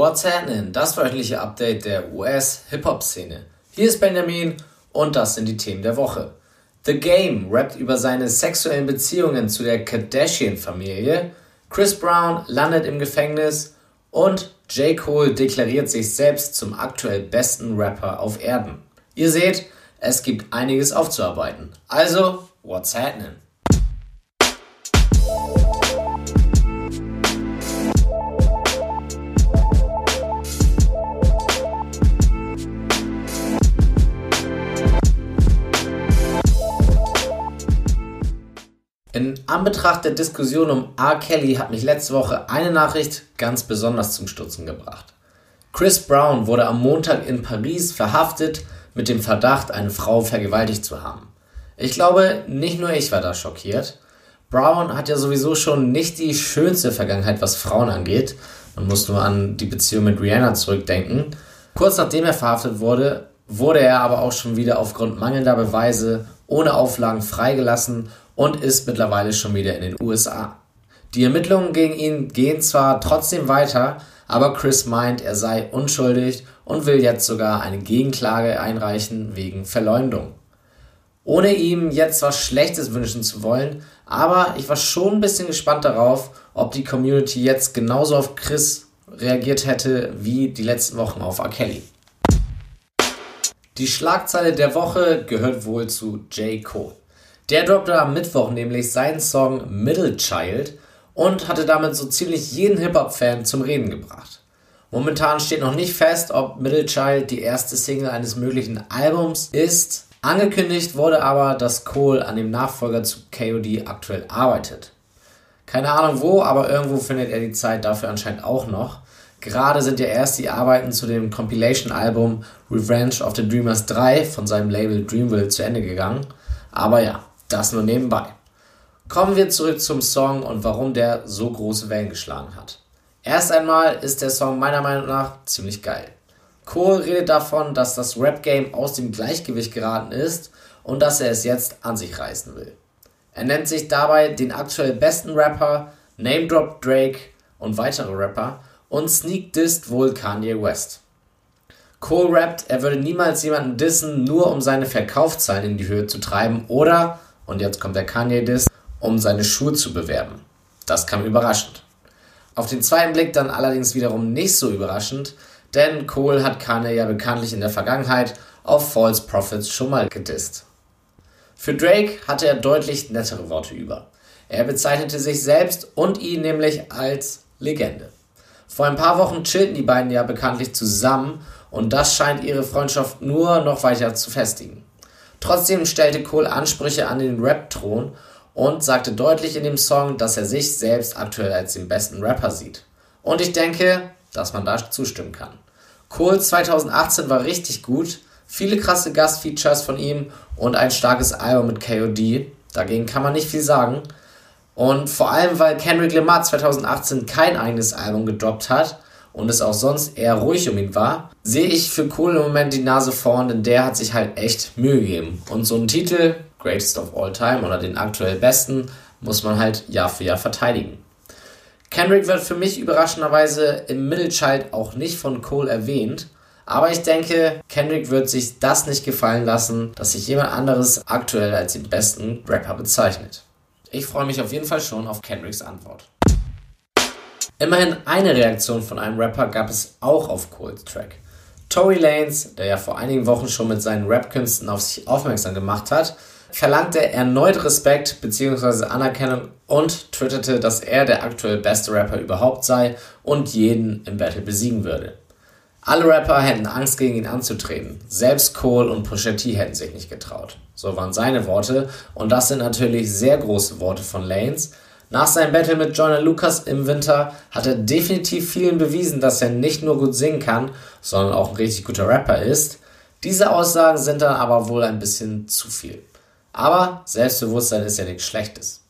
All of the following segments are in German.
What's happening? Das wöchentliche Update der US-Hip-Hop-Szene. Hier ist Benjamin und das sind die Themen der Woche. The Game rappt über seine sexuellen Beziehungen zu der Kardashian-Familie. Chris Brown landet im Gefängnis und J. Cole deklariert sich selbst zum aktuell besten Rapper auf Erden. Ihr seht, es gibt einiges aufzuarbeiten. Also, what's happening? In Anbetracht der Diskussion um R. Kelly hat mich letzte Woche eine Nachricht ganz besonders zum Stutzen gebracht. Chris Brown wurde am Montag in Paris verhaftet mit dem Verdacht, eine Frau vergewaltigt zu haben. Ich glaube, nicht nur ich war da schockiert. Brown hat ja sowieso schon nicht die schönste Vergangenheit, was Frauen angeht. Man muss nur an die Beziehung mit Rihanna zurückdenken. Kurz nachdem er verhaftet wurde, wurde er aber auch schon wieder aufgrund mangelnder Beweise ohne Auflagen freigelassen und ist mittlerweile schon wieder in den USA. Die Ermittlungen gegen ihn gehen zwar trotzdem weiter, aber Chris meint, er sei unschuldig und will jetzt sogar eine Gegenklage einreichen wegen Verleumdung. Ohne ihm jetzt was Schlechtes wünschen zu wollen, aber ich war schon ein bisschen gespannt darauf, ob die Community jetzt genauso auf Chris reagiert hätte wie die letzten Wochen auf R. Kelly. Die Schlagzeile der Woche gehört wohl zu J. Cole. Der droppte am Mittwoch nämlich seinen Song Middle Child und hatte damit so ziemlich jeden Hip-Hop-Fan zum Reden gebracht. Momentan steht noch nicht fest, ob Middle Child die erste Single eines möglichen Albums ist. Angekündigt wurde aber, dass Cole an dem Nachfolger zu KOD aktuell arbeitet. Keine Ahnung wo, aber irgendwo findet er die Zeit dafür anscheinend auch noch. Gerade sind ja erst die Arbeiten zu dem Compilation-Album Revenge of the Dreamers 3 von seinem Label Dreamville zu Ende gegangen. Aber ja, das nur nebenbei. Kommen wir zurück zum Song und warum der so große Wellen geschlagen hat. Erst einmal ist der Song meiner Meinung nach ziemlich geil. Cole redet davon, dass das Rap-Game aus dem Gleichgewicht geraten ist und dass er es jetzt an sich reißen will. Er nennt sich dabei den aktuell besten Rapper, Name Drop Drake und weitere Rapper und Sneak Dist wohl Kanye West. Cole rappt, er würde niemals jemanden dissen, nur um seine Verkaufszahlen in die Höhe zu treiben oder und jetzt kommt der Kanye-Diss, um seine Schuhe zu bewerben. Das kam überraschend. Auf den zweiten Blick dann allerdings wiederum nicht so überraschend, denn Cole hat Kanye ja bekanntlich in der Vergangenheit auf False Prophets schon mal gedisst. Für Drake hatte er deutlich nettere Worte über. Er bezeichnete sich selbst und ihn nämlich als Legende. Vor ein paar Wochen chillten die beiden ja bekanntlich zusammen und das scheint ihre Freundschaft nur noch weiter zu festigen. Trotzdem stellte Cole Ansprüche an den Rap-Thron und sagte deutlich in dem Song, dass er sich selbst aktuell als den besten Rapper sieht. Und ich denke, dass man da zustimmen kann. Cole 2018 war richtig gut, viele krasse Gastfeatures von ihm und ein starkes Album mit KOD. Dagegen kann man nicht viel sagen. Und vor allem, weil Kendrick Lamar 2018 kein eigenes Album gedroppt hat, und es auch sonst eher ruhig um ihn war, sehe ich für Cole im Moment die Nase vorn, denn der hat sich halt echt Mühe gegeben. Und so einen Titel, Greatest of All Time oder den aktuell besten, muss man halt Jahr für Jahr verteidigen. Kendrick wird für mich überraschenderweise im Middle Child auch nicht von Cole erwähnt, aber ich denke, Kendrick wird sich das nicht gefallen lassen, dass sich jemand anderes aktuell als den besten Rapper bezeichnet. Ich freue mich auf jeden Fall schon auf Kendricks Antwort. Immerhin eine Reaktion von einem Rapper gab es auch auf Coles Track. Tory Lanez, der ja vor einigen Wochen schon mit seinen Rap-Künsten auf sich aufmerksam gemacht hat, verlangte erneut Respekt bzw. Anerkennung und twitterte, dass er der aktuell beste Rapper überhaupt sei und jeden im Battle besiegen würde. Alle Rapper hätten Angst gegen ihn anzutreten. Selbst Cole und Pusha T hätten sich nicht getraut. So waren seine Worte und das sind natürlich sehr große Worte von Lanes, nach seinem Battle mit Joyner Lucas im Winter hat er definitiv vielen bewiesen, dass er nicht nur gut singen kann, sondern auch ein richtig guter Rapper ist. Diese Aussagen sind dann aber wohl ein bisschen zu viel. Aber Selbstbewusstsein ist ja nichts Schlechtes.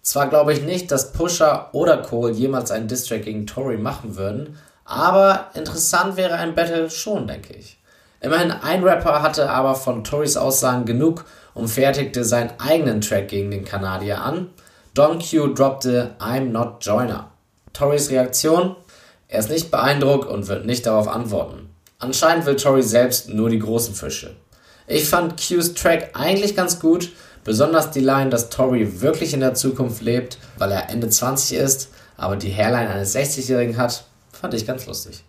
Zwar glaube ich nicht, dass Pusher oder Cole jemals einen Distrack gegen Tory machen würden, aber interessant wäre ein Battle schon, denke ich. Immerhin ein Rapper hatte aber von Torys Aussagen genug und fertigte seinen eigenen Track gegen den Kanadier an. Don Q droppte I'm not Joiner. Torys Reaktion? Er ist nicht beeindruckt und wird nicht darauf antworten. Anscheinend will Tori selbst nur die großen Fische. Ich fand Q's Track eigentlich ganz gut, besonders die Line, dass Tori wirklich in der Zukunft lebt, weil er Ende 20 ist, aber die Hairline eines 60-Jährigen hat, fand ich ganz lustig.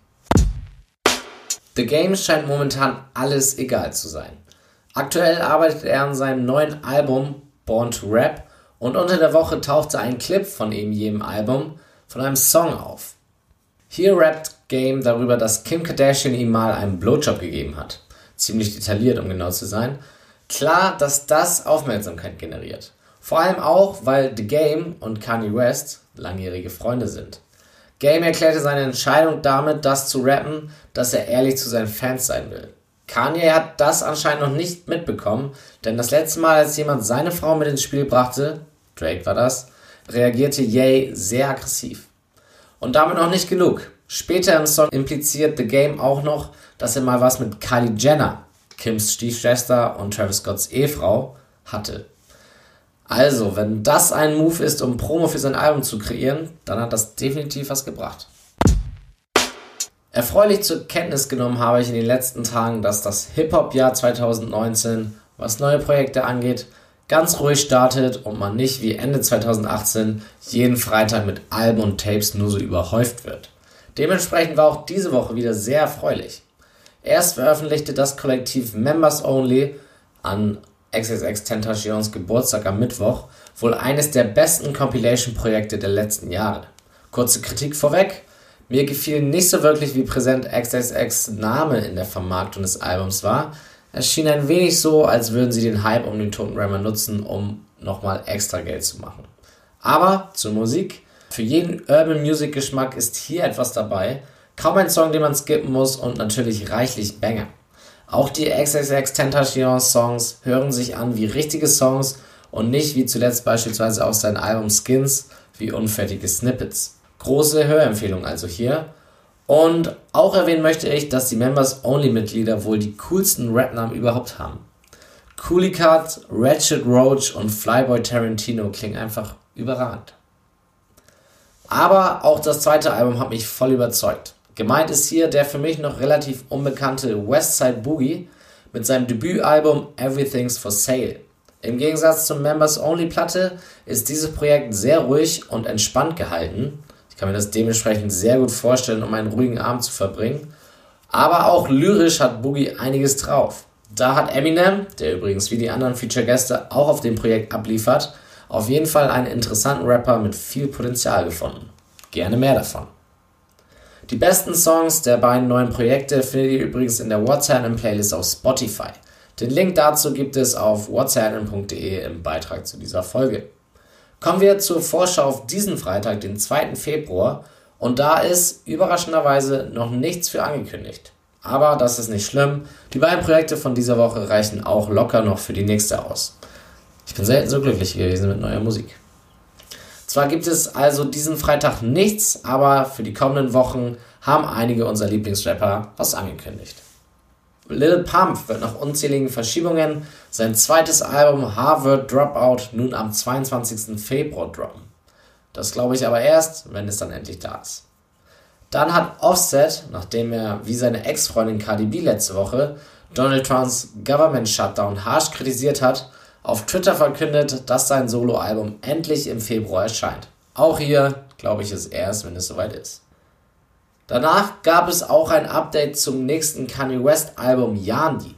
The Game scheint momentan alles egal zu sein. Aktuell arbeitet er an seinem neuen Album Born to Rap und unter der Woche tauchte ein Clip von eben jedem Album von einem Song auf. Hier rappt Game darüber, dass Kim Kardashian ihm mal einen Blowjob gegeben hat. Ziemlich detailliert, um genau zu sein. Klar, dass das Aufmerksamkeit generiert. Vor allem auch, weil The Game und Kanye West langjährige Freunde sind. Game erklärte seine Entscheidung damit, das zu rappen, dass er ehrlich zu seinen Fans sein will. Kanye hat das anscheinend noch nicht mitbekommen, denn das letzte Mal, als jemand seine Frau mit ins Spiel brachte, Drake war das, reagierte Ye sehr aggressiv. Und damit noch nicht genug. Später im Song impliziert The Game auch noch, dass er mal was mit Kylie Jenner, Kims Stiefschwester und Travis Scotts Ehefrau, hatte. Also, wenn das ein Move ist, um Promo für sein Album zu kreieren, dann hat das definitiv was gebracht. Erfreulich zur Kenntnis genommen habe ich in den letzten Tagen, dass das Hip-Hop-Jahr 2019, was neue Projekte angeht, ganz ruhig startet und man nicht wie Ende 2018 jeden Freitag mit Alben und Tapes nur so überhäuft wird. Dementsprechend war auch diese Woche wieder sehr erfreulich. Erst veröffentlichte das Kollektiv Members Only an XXX Tentations Geburtstag am Mittwoch wohl eines der besten Compilation-Projekte der letzten Jahre. Kurze Kritik vorweg. Mir gefiel nicht so wirklich, wie präsent XXX Name in der Vermarktung des Albums war. Es schien ein wenig so, als würden sie den Hype um den toten Rammer nutzen, um nochmal extra Geld zu machen. Aber zur Musik. Für jeden Urban Music Geschmack ist hier etwas dabei. Kaum ein Song, den man skippen muss und natürlich reichlich Banger. Auch die XXX Tentacion Songs hören sich an wie richtige Songs und nicht wie zuletzt beispielsweise auch sein Album Skins wie unfertige Snippets. Große Hörempfehlung also hier. Und auch erwähnen möchte ich, dass die Members-Only-Mitglieder wohl die coolsten Rap-Namen überhaupt haben. Coolie Cut, Ratchet Roach und Flyboy Tarantino klingen einfach überragend. Aber auch das zweite Album hat mich voll überzeugt. Gemeint ist hier der für mich noch relativ unbekannte Westside Boogie mit seinem Debütalbum Everything's for Sale. Im Gegensatz zur Members Only Platte ist dieses Projekt sehr ruhig und entspannt gehalten. Kann mir das dementsprechend sehr gut vorstellen, um einen ruhigen Abend zu verbringen. Aber auch lyrisch hat Boogie einiges drauf. Da hat Eminem, der übrigens wie die anderen Feature-Gäste auch auf dem Projekt abliefert, auf jeden Fall einen interessanten Rapper mit viel Potenzial gefunden. Gerne mehr davon. Die besten Songs der beiden neuen Projekte findet ihr übrigens in der What's Happening Playlist auf Spotify. Den Link dazu gibt es auf whatshappening.de im Beitrag zu dieser Folge. Kommen wir zur Vorschau auf diesen Freitag, den 2. Februar. Und da ist überraschenderweise noch nichts für angekündigt. Aber das ist nicht schlimm. Die beiden Projekte von dieser Woche reichen auch locker noch für die nächste aus. Ich bin selten so glücklich gewesen mit neuer Musik. Zwar gibt es also diesen Freitag nichts, aber für die kommenden Wochen haben einige unserer Lieblingsrapper was angekündigt. Lil Pump wird nach unzähligen Verschiebungen sein zweites Album Harvard Dropout nun am 22. Februar droppen. Das glaube ich aber erst, wenn es dann endlich da ist. Dann hat Offset, nachdem er wie seine Ex-Freundin Cardi B letzte Woche Donald Trumps Government Shutdown harsch kritisiert hat, auf Twitter verkündet, dass sein Soloalbum endlich im Februar erscheint. Auch hier glaube ich es erst, wenn es soweit ist. Danach gab es auch ein Update zum nächsten Kanye West Album Yandi.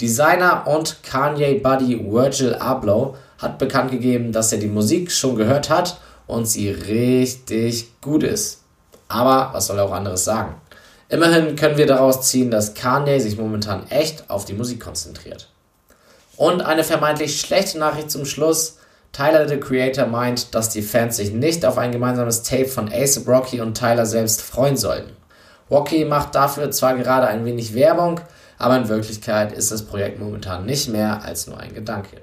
Designer und Kanye Buddy Virgil Abloh hat bekannt gegeben, dass er die Musik schon gehört hat und sie richtig gut ist. Aber was soll er auch anderes sagen? Immerhin können wir daraus ziehen, dass Kanye sich momentan echt auf die Musik konzentriert. Und eine vermeintlich schlechte Nachricht zum Schluss. Tyler the Creator meint, dass die Fans sich nicht auf ein gemeinsames Tape von Ace Rocky und Tyler selbst freuen sollten. Rocky macht dafür zwar gerade ein wenig Werbung, aber in Wirklichkeit ist das Projekt momentan nicht mehr als nur ein Gedanke.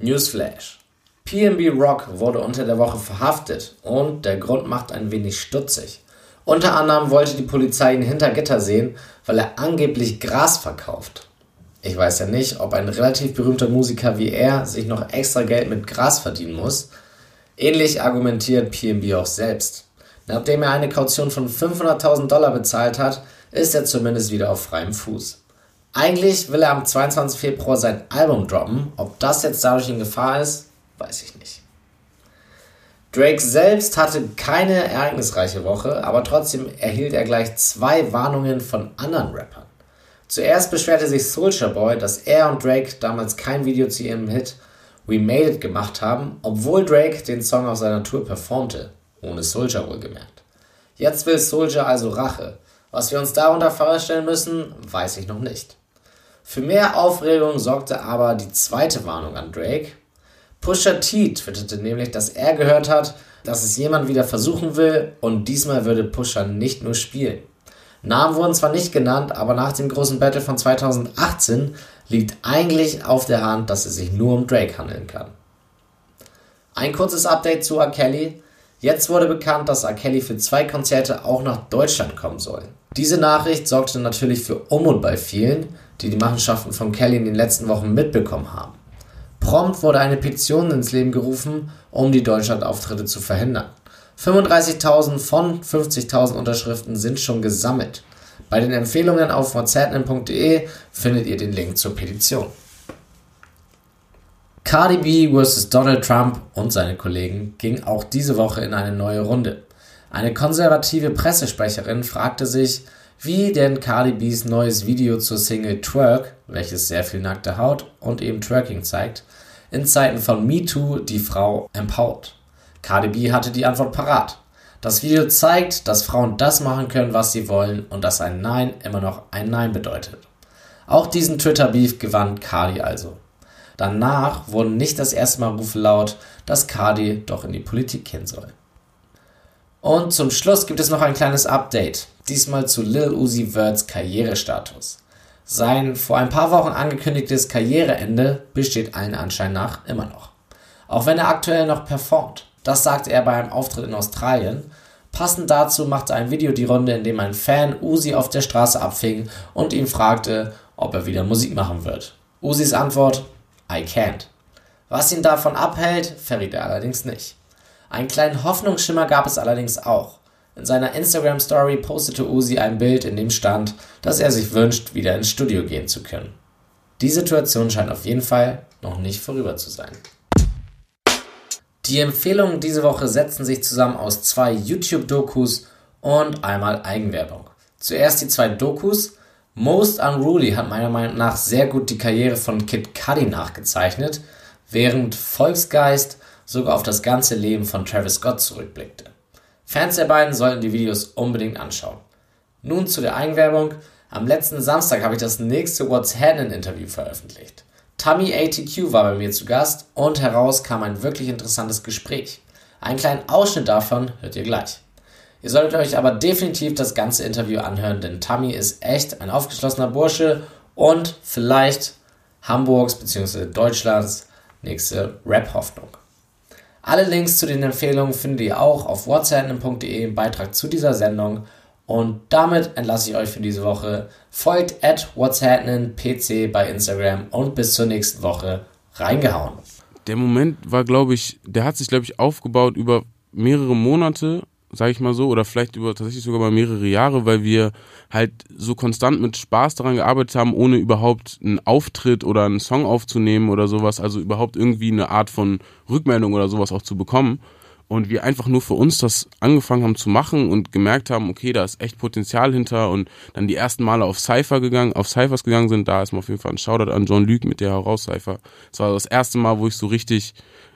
Newsflash. PNB Rock wurde unter der Woche verhaftet und der Grund macht ein wenig stutzig. Unter anderem wollte die Polizei ihn hinter Gitter sehen, weil er angeblich Gras verkauft. Ich weiß ja nicht, ob ein relativ berühmter Musiker wie er sich noch extra Geld mit Gras verdienen muss. Ähnlich argumentiert PNB auch selbst. Nachdem er eine Kaution von 500.000 Dollar bezahlt hat, ist er zumindest wieder auf freiem Fuß. Eigentlich will er am 22. Februar sein Album droppen. Ob das jetzt dadurch in Gefahr ist, weiß ich nicht. Drake selbst hatte keine ereignisreiche Woche, aber trotzdem erhielt er gleich zwei Warnungen von anderen Rappern. Zuerst beschwerte sich Soulja Boy, dass er und Drake damals kein Video zu ihrem Hit We Made It gemacht haben, obwohl Drake den Song auf seiner Tour performte, ohne Soulja wohlgemerkt. Jetzt will Soulja also Rache. Was wir uns darunter vorstellen müssen, weiß ich noch nicht. Für mehr Aufregung sorgte aber die zweite Warnung an Drake. Pusha T twitterte nämlich, dass er gehört hat, dass es jemand wieder versuchen will und diesmal würde Pusha nicht nur spielen. Namen wurden zwar nicht genannt, aber nach dem großen Battle von 2018 liegt eigentlich auf der Hand, dass es sich nur um Drake handeln kann. Ein kurzes Update zu R. Kelly. Jetzt wurde bekannt, dass R. Kelly für zwei Konzerte auch nach Deutschland kommen soll. Diese Nachricht sorgte natürlich für Unmut bei vielen, die die Machenschaften von Kelly in den letzten Wochen mitbekommen haben. Prompt wurde eine Petition ins Leben gerufen, um die Deutschlandauftritte zu verhindern. 35.000 von 50.000 Unterschriften sind schon gesammelt. Bei den Empfehlungen auf whatsapp.de findet ihr den Link zur Petition. Cardi B vs. Donald Trump und seine Kollegen ging auch diese Woche in eine neue Runde. Eine konservative Pressesprecherin fragte sich, wie denn Cardi B's neues Video zur Single Twerk, welches sehr viel nackte Haut und eben Twerking zeigt, in Zeiten von MeToo die Frau empowert. Cardi B hatte die Antwort parat. Das Video zeigt, dass Frauen das machen können, was sie wollen und dass ein Nein immer noch ein Nein bedeutet. Auch diesen Twitter-Beef gewann Cardi also. Danach wurden nicht das erste Mal Rufe laut, dass Cardi doch in die Politik gehen soll. Und zum Schluss gibt es noch ein kleines Update, diesmal zu Lil Uzi Verts Karrierestatus. Sein vor ein paar Wochen angekündigtes Karriereende besteht allen Anschein nach immer noch. Auch wenn er aktuell noch performt. Das sagte er bei einem Auftritt in Australien. Passend dazu machte ein Video die Runde, in dem ein Fan Uzi auf der Straße abfing und ihn fragte, ob er wieder Musik machen wird. Uzis Antwort: I can't. Was ihn davon abhält, verriet er allerdings nicht. Einen kleinen Hoffnungsschimmer gab es allerdings auch. In seiner Instagram-Story postete Uzi ein Bild, in dem stand, dass er sich wünscht, wieder ins Studio gehen zu können. Die Situation scheint auf jeden Fall noch nicht vorüber zu sein. Die Empfehlungen diese Woche setzen sich zusammen aus zwei YouTube-Dokus und einmal Eigenwerbung. Zuerst die zwei Dokus. Most Unruly hat meiner Meinung nach sehr gut die Karriere von Kid Cudi nachgezeichnet, während Volksgeist sogar auf das ganze Leben von Travis Scott zurückblickte. Fans der beiden sollten die Videos unbedingt anschauen. Nun zu der Eigenwerbung. Am letzten Samstag habe ich das nächste What's Happening Interview veröffentlicht. Tommy ATQ war bei mir zu Gast und heraus kam ein wirklich interessantes Gespräch. Einen kleinen Ausschnitt davon hört ihr gleich. Ihr solltet euch aber definitiv das ganze Interview anhören, denn Tommy ist echt ein aufgeschlossener Bursche und vielleicht Hamburgs bzw. Deutschlands nächste Rap-Hoffnung. Alle Links zu den Empfehlungen findet ihr auch auf whatsapp.de im Beitrag zu dieser Sendung. Und damit entlasse ich euch für diese Woche. Folgt at PC bei Instagram und bis zur nächsten Woche reingehauen. Der Moment war, glaube ich, der hat sich, glaube ich, aufgebaut über mehrere Monate sage ich mal so, oder vielleicht über tatsächlich sogar mal mehrere Jahre, weil wir halt so konstant mit Spaß daran gearbeitet haben, ohne überhaupt einen Auftritt oder einen Song aufzunehmen oder sowas, also überhaupt irgendwie eine Art von Rückmeldung oder sowas auch zu bekommen. Und wir einfach nur für uns das angefangen haben zu machen und gemerkt haben, okay, da ist echt Potenzial hinter und dann die ersten Male auf Cypher gegangen, auf Cyphers gegangen sind, da ist mal auf jeden Fall ein Shoutout an John Luke mit der Heraus Cypher. Das war das erste Mal, wo ich so richtig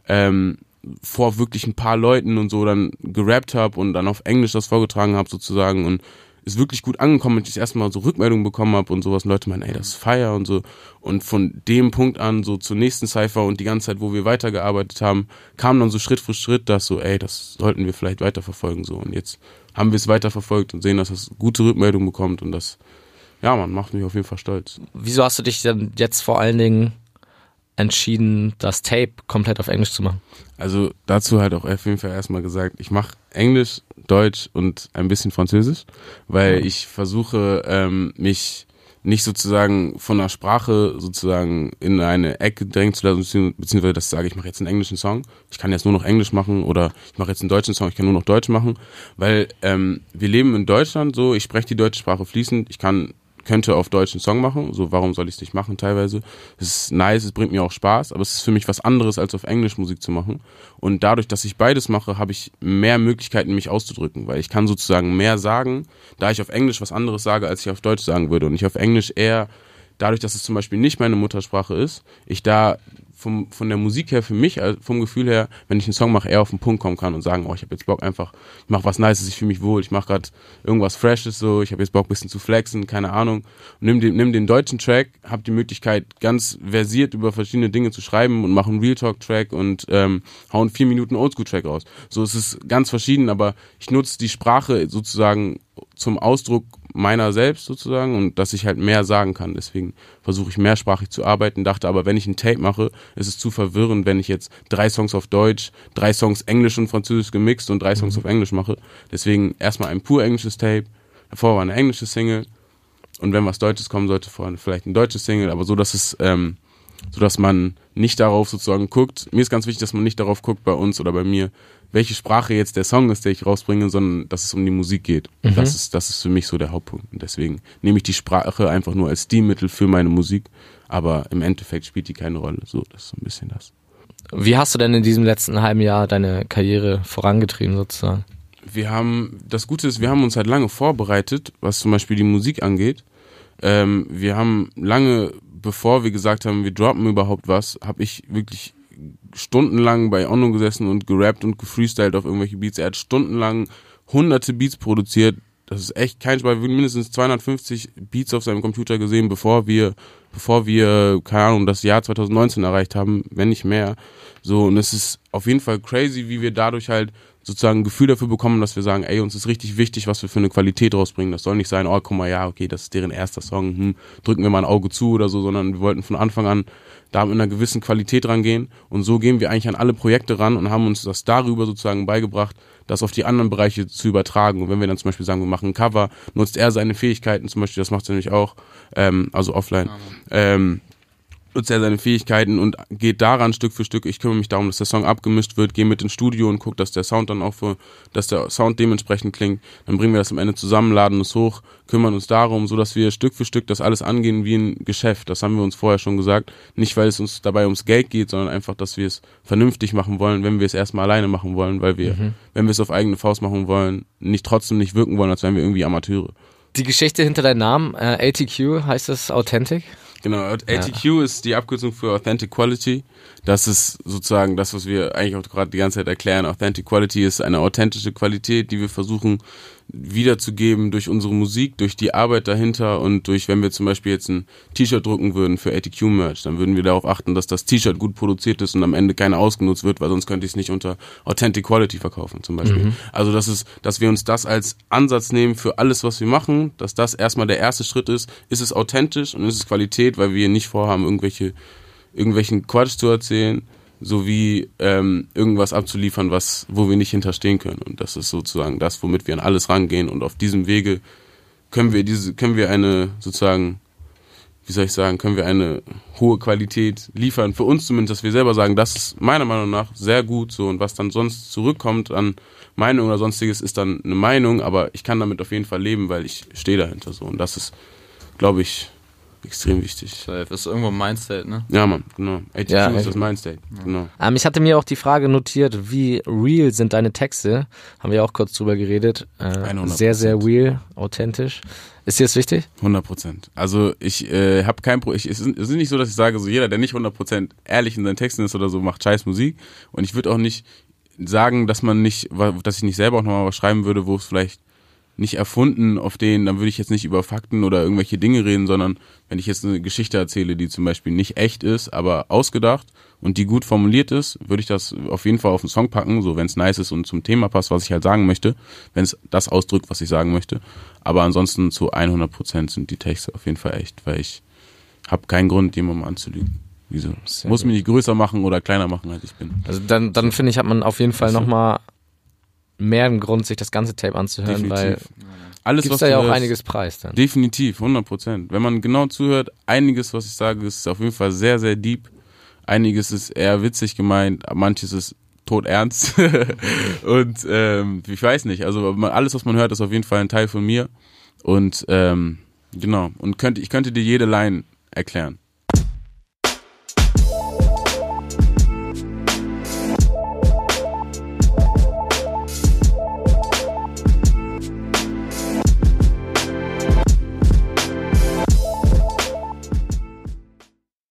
ähm, vor wirklich ein paar Leuten und so dann gerappt habe und dann auf Englisch das vorgetragen habe sozusagen und ist wirklich gut angekommen, wenn ich das erste Mal so Rückmeldungen bekommen habe und sowas und Leute meinen, ey, das ist Feier und so. Und von dem Punkt an so zur nächsten Cypher und die ganze Zeit, wo wir weitergearbeitet haben, kam dann so Schritt für Schritt, dass so, ey, das sollten wir vielleicht weiterverfolgen so. Und jetzt haben wir es weiterverfolgt und sehen, dass das gute Rückmeldungen bekommt und das, ja, man macht mich auf jeden Fall stolz. Wieso hast du dich denn jetzt vor allen Dingen entschieden, das Tape komplett auf Englisch zu machen? Also dazu halt auch auf jeden Fall erstmal gesagt, ich mache Englisch, Deutsch und ein bisschen Französisch, weil ich versuche, ähm, mich nicht sozusagen von der Sprache sozusagen in eine Ecke drängen zu lassen, beziehungsweise dass ich sage, ich mache jetzt einen englischen Song, ich kann jetzt nur noch Englisch machen oder ich mache jetzt einen deutschen Song, ich kann nur noch Deutsch machen, weil ähm, wir leben in Deutschland so, ich spreche die deutsche Sprache fließend, ich kann könnte auf Deutsch einen Song machen, so warum soll ich es nicht machen teilweise. Es ist nice, es bringt mir auch Spaß, aber es ist für mich was anderes, als auf Englisch Musik zu machen. Und dadurch, dass ich beides mache, habe ich mehr Möglichkeiten, mich auszudrücken, weil ich kann sozusagen mehr sagen, da ich auf Englisch was anderes sage, als ich auf Deutsch sagen würde. Und ich auf Englisch eher, dadurch, dass es zum Beispiel nicht meine Muttersprache ist, ich da vom, von der Musik her für mich, also vom Gefühl her, wenn ich einen Song mache, eher auf den Punkt kommen kann und sagen, oh, ich habe jetzt Bock einfach, ich mache was Nices, ich fühle mich wohl, ich mache gerade irgendwas Freshes so, ich habe jetzt Bock ein bisschen zu flexen, keine Ahnung. Und nimm den, nimm den deutschen Track, hab die Möglichkeit, ganz versiert über verschiedene Dinge zu schreiben und mache einen Real Talk Track und ähm, hauen vier Minuten Oldschool Track raus. So es ist ganz verschieden, aber ich nutze die Sprache sozusagen zum Ausdruck meiner selbst sozusagen und dass ich halt mehr sagen kann. Deswegen versuche ich mehrsprachig zu arbeiten, dachte aber, wenn ich ein Tape mache, ist es zu verwirrend, wenn ich jetzt drei Songs auf Deutsch, drei Songs Englisch und Französisch gemixt und drei Songs mhm. auf Englisch mache. Deswegen erstmal ein pur englisches Tape, davor war eine englische Single und wenn was Deutsches kommen sollte, vorne vielleicht ein deutsches Single, aber so, dass es, ähm, so dass man nicht darauf sozusagen guckt. Mir ist ganz wichtig, dass man nicht darauf guckt bei uns oder bei mir, welche Sprache jetzt der Song ist, der ich rausbringe, sondern dass es um die Musik geht. Mhm. Das, ist, das ist für mich so der Hauptpunkt. Und deswegen nehme ich die Sprache einfach nur als Stilmittel für meine Musik, aber im Endeffekt spielt die keine Rolle. So, das ist so ein bisschen das. Wie hast du denn in diesem letzten halben Jahr deine Karriere vorangetrieben sozusagen? Wir haben, das Gute ist, wir haben uns halt lange vorbereitet, was zum Beispiel die Musik angeht. Ähm, wir haben lange, bevor wir gesagt haben, wir droppen überhaupt was, habe ich wirklich stundenlang bei Onno gesessen und gerappt und gefreestylt auf irgendwelche Beats. Er hat stundenlang hunderte Beats produziert. Das ist echt kein Spaß. Wir haben mindestens 250 Beats auf seinem Computer gesehen, bevor wir, bevor wir, keine Ahnung, das Jahr 2019 erreicht haben, wenn nicht mehr. So, und es ist auf jeden Fall crazy, wie wir dadurch halt sozusagen ein Gefühl dafür bekommen, dass wir sagen, ey, uns ist richtig wichtig, was wir für eine Qualität rausbringen. Das soll nicht sein, oh, guck mal, ja, okay, das ist deren erster Song, hm, drücken wir mal ein Auge zu oder so, sondern wir wollten von Anfang an da mit einer gewissen Qualität rangehen. Und so gehen wir eigentlich an alle Projekte ran und haben uns das darüber sozusagen beigebracht, das auf die anderen Bereiche zu übertragen. Und wenn wir dann zum Beispiel sagen, wir machen ein Cover, nutzt er seine Fähigkeiten, zum Beispiel, das macht er nämlich auch, ähm, also offline. Ähm, nutzt er seine Fähigkeiten und geht daran Stück für Stück. Ich kümmere mich darum, dass der Song abgemischt wird, gehe mit ins Studio und gucke, dass der Sound dann auch für, dass der Sound dementsprechend klingt. Dann bringen wir das am Ende zusammen, laden es hoch, kümmern uns darum, so dass wir Stück für Stück das alles angehen wie ein Geschäft. Das haben wir uns vorher schon gesagt. Nicht, weil es uns dabei ums Geld geht, sondern einfach, dass wir es vernünftig machen wollen, wenn wir es erstmal alleine machen wollen, weil wir, mhm. wenn wir es auf eigene Faust machen wollen, nicht trotzdem nicht wirken wollen, als wären wir irgendwie Amateure. Die Geschichte hinter deinem Namen, äh, ATQ, heißt das Authentic? Genau, ATQ ja. ist die Abkürzung für Authentic Quality. Das ist sozusagen das, was wir eigentlich auch gerade die ganze Zeit erklären. Authentic Quality ist eine authentische Qualität, die wir versuchen wiederzugeben durch unsere Musik, durch die Arbeit dahinter und durch, wenn wir zum Beispiel jetzt ein T-Shirt drucken würden für ATQ Merch, dann würden wir darauf achten, dass das T-Shirt gut produziert ist und am Ende keiner ausgenutzt wird, weil sonst könnte ich es nicht unter Authentic Quality verkaufen zum Beispiel. Mhm. Also das ist, dass wir uns das als Ansatz nehmen für alles, was wir machen, dass das erstmal der erste Schritt ist, ist es authentisch und ist es Qualität, weil wir nicht vorhaben, irgendwelche, irgendwelchen Quatsch zu erzählen, sowie ähm, irgendwas abzuliefern, was, wo wir nicht hinterstehen können. Und das ist sozusagen das, womit wir an alles rangehen. Und auf diesem Wege können wir diese, können wir eine sozusagen, wie soll ich sagen, können wir eine hohe Qualität liefern. Für uns zumindest, dass wir selber sagen, das ist meiner Meinung nach sehr gut so. Und was dann sonst zurückkommt an Meinung oder sonstiges, ist dann eine Meinung, aber ich kann damit auf jeden Fall leben, weil ich stehe dahinter so. Und das ist, glaube ich, extrem wichtig. Safe. Ist irgendwo ein Mindstate, ne? Ja, Mann, genau. ATQ ja, ist das Mindstate, ja. genau. Ähm, ich hatte mir auch die Frage notiert, wie real sind deine Texte? Haben wir auch kurz drüber geredet. Äh, sehr, sehr real, authentisch. Ist dir das wichtig? 100 Prozent. Also ich äh, habe kein Problem. Es ist nicht so, dass ich sage, so jeder, der nicht 100 Prozent ehrlich in seinen Texten ist oder so, macht scheiß Musik. Und ich würde auch nicht sagen, dass man nicht, dass ich nicht selber auch nochmal was schreiben würde, wo es vielleicht nicht erfunden, auf denen, dann würde ich jetzt nicht über Fakten oder irgendwelche Dinge reden, sondern wenn ich jetzt eine Geschichte erzähle, die zum Beispiel nicht echt ist, aber ausgedacht und die gut formuliert ist, würde ich das auf jeden Fall auf den Song packen, so wenn es nice ist und zum Thema passt, was ich halt sagen möchte, wenn es das ausdrückt, was ich sagen möchte. Aber ansonsten zu 100 Prozent sind die Texte auf jeden Fall echt, weil ich habe keinen Grund, jemandem anzulügen. Wieso? Muss gut. mich nicht größer machen oder kleiner machen, als ich bin. Also dann, dann finde ich, hat man auf jeden Fall nochmal mehr einen Grund, sich das ganze Tape anzuhören, Definitiv. weil alles, Gibt's was da ja auch hörst, einiges preis dann. Definitiv, 100 Prozent. Wenn man genau zuhört, einiges, was ich sage, ist auf jeden Fall sehr, sehr deep. Einiges ist eher witzig gemeint, manches ist tot ernst. und ähm, ich weiß nicht, also alles, was man hört, ist auf jeden Fall ein Teil von mir. Und ähm, genau, und könnte, ich könnte dir jede Line erklären.